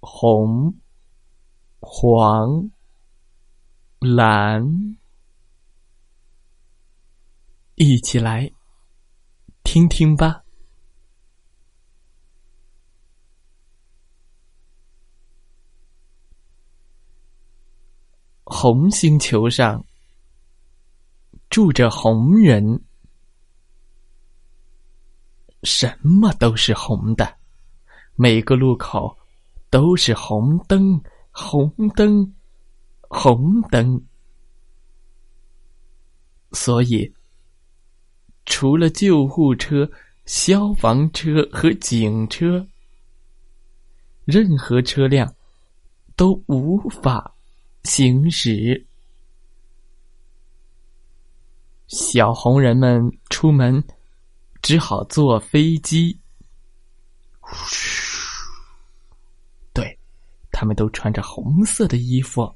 红、黄、蓝，一起来听听吧。红星球上住着红人，什么都是红的，每个路口。都是红灯，红灯，红灯。所以，除了救护车、消防车和警车，任何车辆都无法行驶。小红人们出门只好坐飞机。他们都穿着红色的衣服。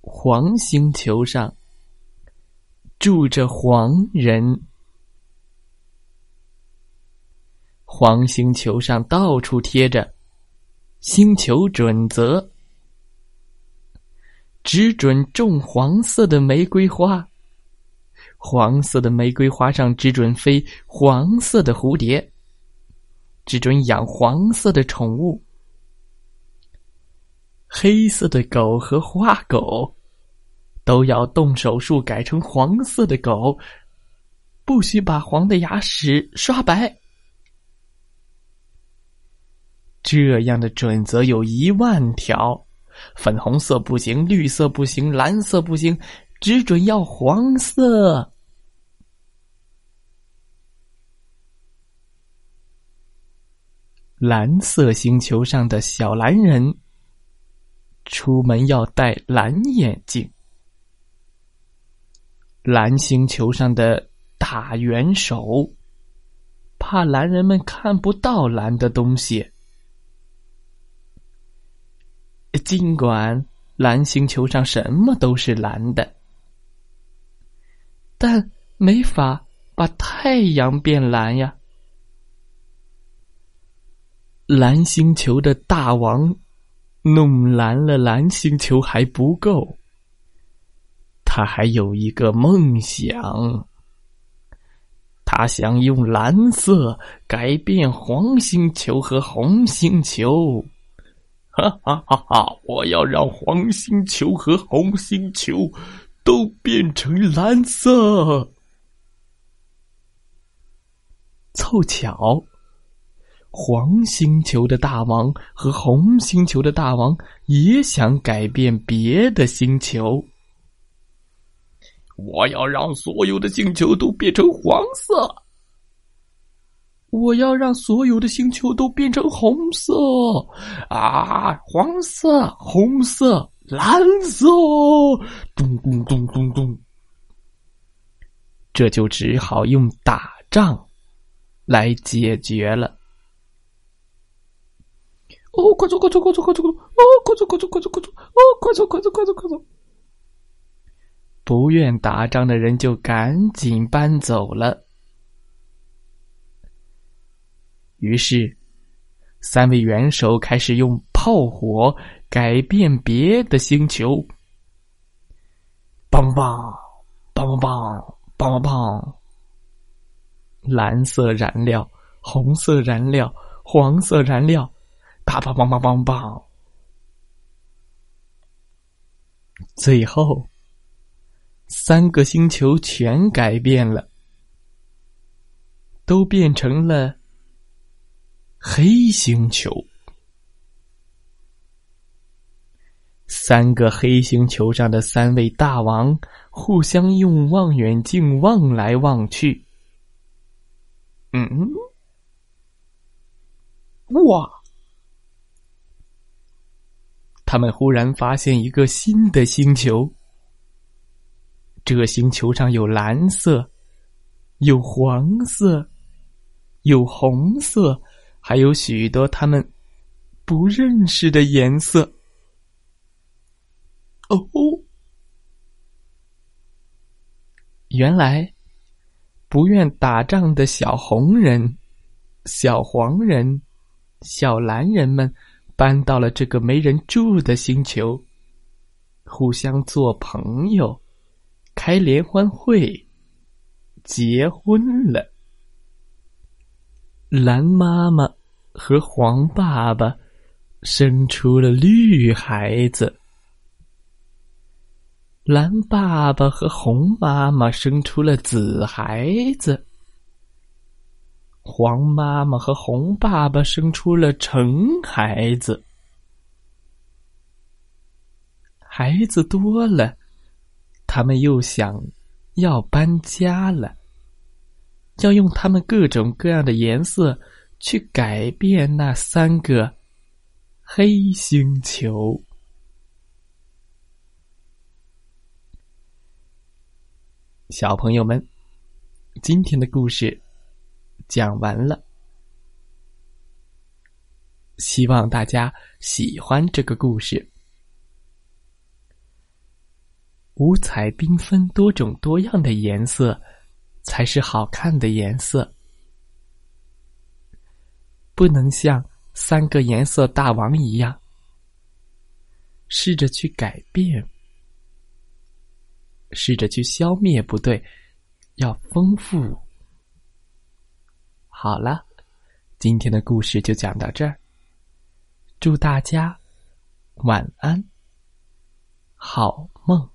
黄星球上住着黄人。黄星球上到处贴着星球准则，只准种黄色的玫瑰花。黄色的玫瑰花上只准飞黄色的蝴蝶。只准养黄色的宠物，黑色的狗和花狗都要动手术改成黄色的狗，不许把黄的牙齿刷白。这样的准则有一万条：粉红色不行，绿色不行，蓝色不行，只准要黄色。蓝色星球上的小蓝人出门要戴蓝眼镜。蓝星球上的大元首怕蓝人们看不到蓝的东西。尽管蓝星球上什么都是蓝的，但没法把太阳变蓝呀。蓝星球的大王弄蓝了蓝星球还不够，他还有一个梦想。他想用蓝色改变黄星球和红星球。哈哈哈哈！我要让黄星球和红星球都变成蓝色。凑巧。黄星球的大王和红星球的大王也想改变别的星球。我要让所有的星球都变成黄色。我要让所有的星球都变成红色。啊，黄色、红色、蓝色，咚咚咚咚咚。这就只好用打仗来解决了。哦，快走快走快走快走快走，哦，快走快走快走快走，哦，快走快走快走快走。不愿打仗的人就赶紧搬走了。于是三位元首开始用炮火改变别的星球。棒棒棒棒棒棒棒。蓝色燃料，红色燃料，黄色燃料。啪啪棒棒棒棒！最后，三个星球全改变了，都变成了黑星球。三个黑星球上的三位大王互相用望远镜望来望去。嗯，哇！他们忽然发现一个新的星球，这个星球上有蓝色，有黄色，有红色，还有许多他们不认识的颜色。哦，原来不愿打仗的小红人、小黄人、小蓝人们。搬到了这个没人住的星球，互相做朋友，开联欢会，结婚了。蓝妈妈和黄爸爸生出了绿孩子，蓝爸爸和红妈妈生出了紫孩子。黄妈妈和红爸爸生出了橙孩子，孩子多了，他们又想要搬家了，要用他们各种各样的颜色去改变那三个黑星球。小朋友们，今天的故事。讲完了，希望大家喜欢这个故事。五彩缤纷、多种多样的颜色，才是好看的颜色。不能像三个颜色大王一样，试着去改变，试着去消灭，不对，要丰富。好了，今天的故事就讲到这儿。祝大家晚安，好梦。